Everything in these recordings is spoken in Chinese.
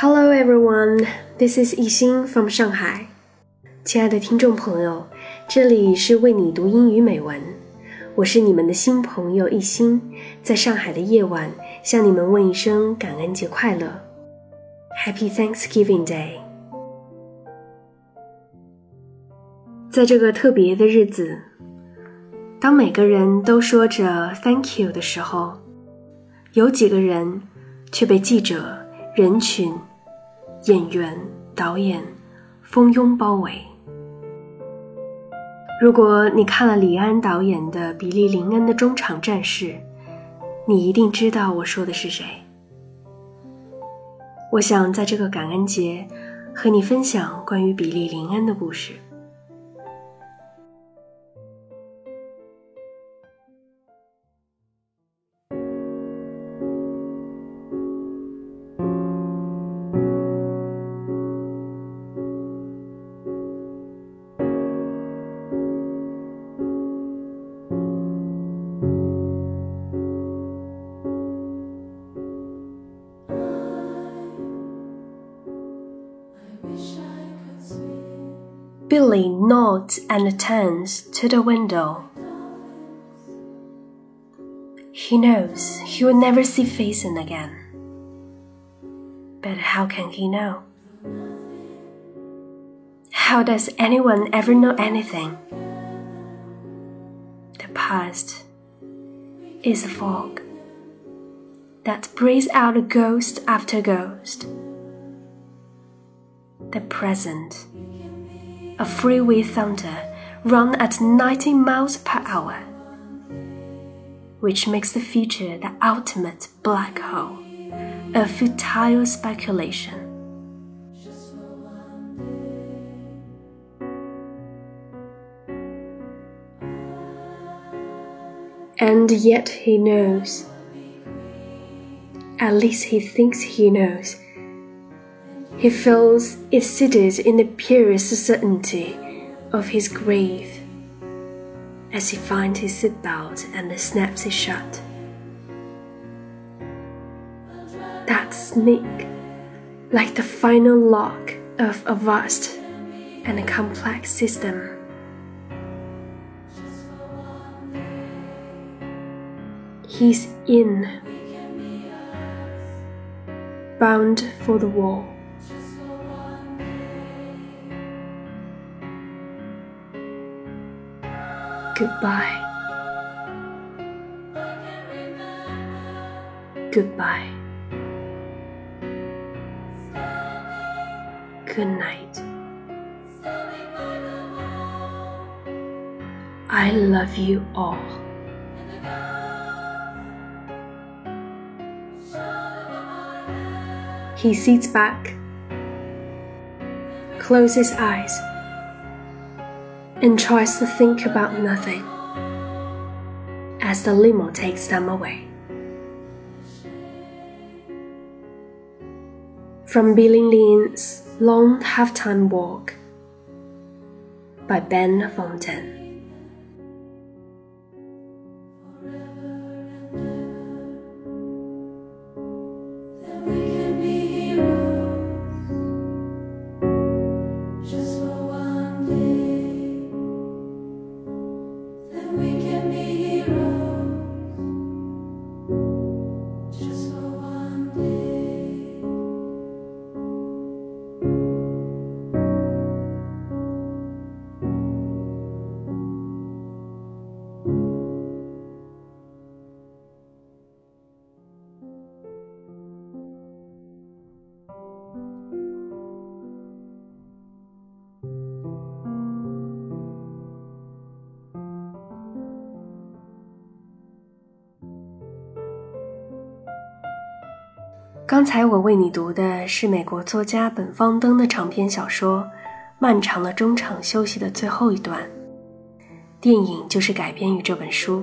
Hello everyone, this is 一心 from 上海。亲爱的听众朋友，这里是为你读英语美文，我是你们的新朋友一心，在上海的夜晚向你们问一声感恩节快乐，Happy Thanksgiving Day。在这个特别的日子，当每个人都说着 Thank you 的时候，有几个人却被记者、人群、演员、导演蜂拥包围。如果你看了李安导演的《比利·林恩的中场战事》，你一定知道我说的是谁。我想在这个感恩节和你分享关于比利·林恩的故事。Billy nods and turns to the window. He knows he will never see Faison again. But how can he know? How does anyone ever know anything? The past is a fog that breathes out a ghost after ghost. The present a freeway thunder run at 90 miles per hour, which makes the future the ultimate black hole, a futile speculation. And yet he knows. At least he thinks he knows he feels it seated in the purest certainty of his grave as he finds his seatbelt and snaps it shut. That sneak, like the final lock of a vast and complex system. He's in, bound for the wall. Goodbye. Goodbye. Good night. I love you all. He sits back, closes eyes and tries to think about nothing as the limo takes them away. From Billy Lin's Long Halftime Walk by Ben Fontaine. 刚才我为你读的是美国作家本方登的长篇小说《漫长的中场休息》的最后一段，电影就是改编于这本书。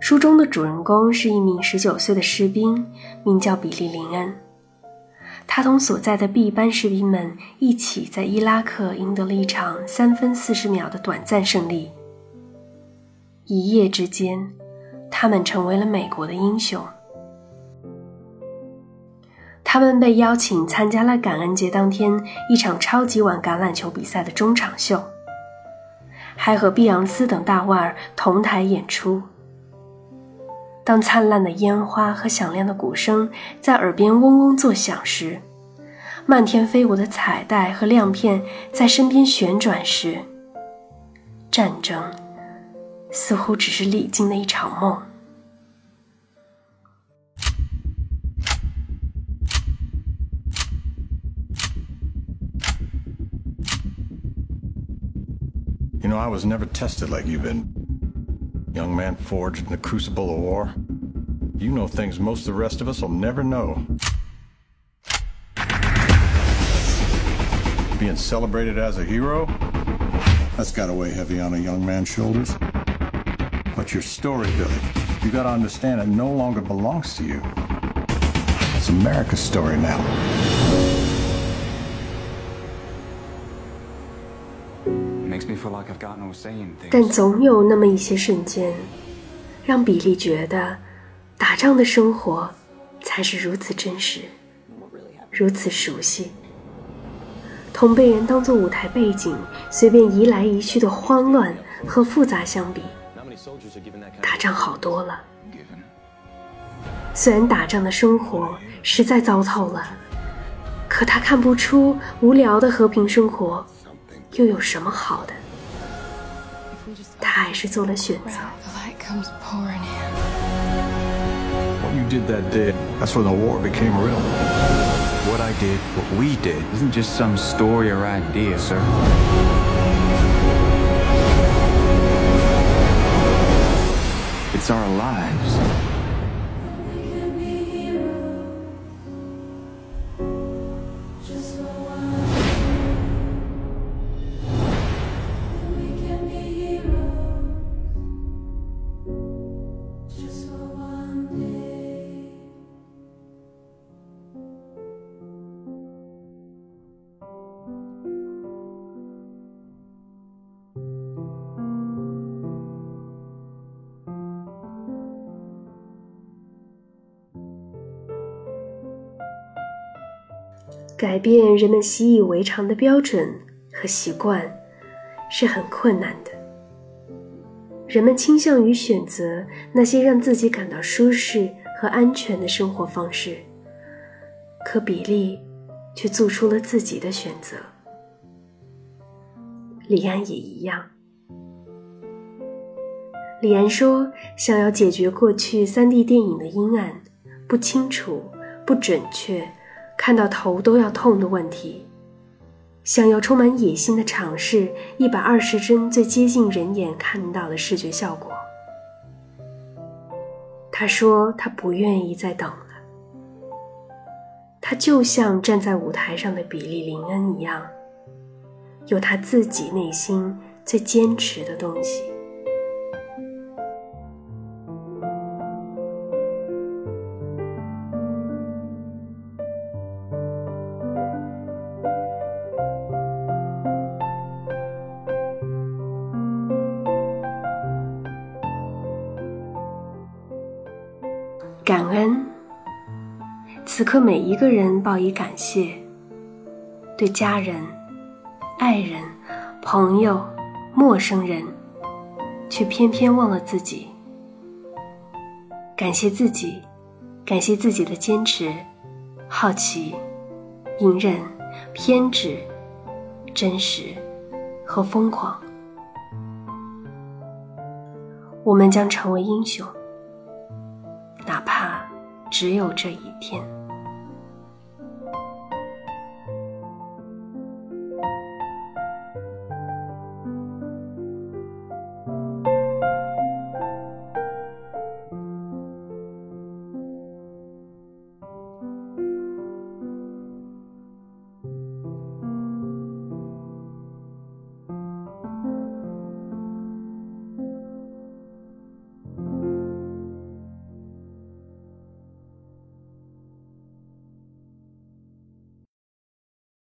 书中的主人公是一名十九岁的士兵，名叫比利·林恩。他同所在的 B 班士兵们一起在伊拉克赢得了一场三分四十秒的短暂胜利。一夜之间，他们成为了美国的英雄。他们被邀请参加了感恩节当天一场超级碗橄榄球比赛的中场秀，还和碧昂斯等大腕儿同台演出。当灿烂的烟花和响亮的鼓声在耳边嗡嗡作响时，漫天飞舞的彩带和亮片在身边旋转时，战争似乎只是历经的一场梦。Know, I was never tested like you've been. Young man forged in the crucible of war. You know things most of the rest of us will never know. Being celebrated as a hero? That's got to weigh heavy on a young man's shoulders. But your story, Billy, you got to understand it no longer belongs to you. It's America's story now. 但总有那么一些瞬间，让比利觉得，打仗的生活才是如此真实，如此熟悉。同被人当做舞台背景，随便移来移去的慌乱和复杂相比，打仗好多了。虽然打仗的生活实在糟透了，可他看不出无聊的和平生活又有什么好的。他还是做了选择。What you did that day, that's when the war became real. What I did, what we did, isn't just some story or idea, sir. It's our lives. “ 改变人们习以为常的标准和习惯是很困难的。人们倾向于选择那些让自己感到舒适和安全的生活方式，可比利却做出了自己的选择。李安也一样。李安说：“想要解决过去 3D 电影的阴暗、不清楚、不准确、看到头都要痛的问题。”想要充满野心的尝试一百二十帧最接近人眼看到的视觉效果。他说他不愿意再等了。他就像站在舞台上的比利林恩一样，有他自己内心最坚持的东西。感恩，此刻每一个人报以感谢。对家人、爱人、朋友、陌生人，却偏偏忘了自己。感谢自己，感谢自己的坚持、好奇、隐忍、偏执、真实和疯狂。我们将成为英雄。只有这一天。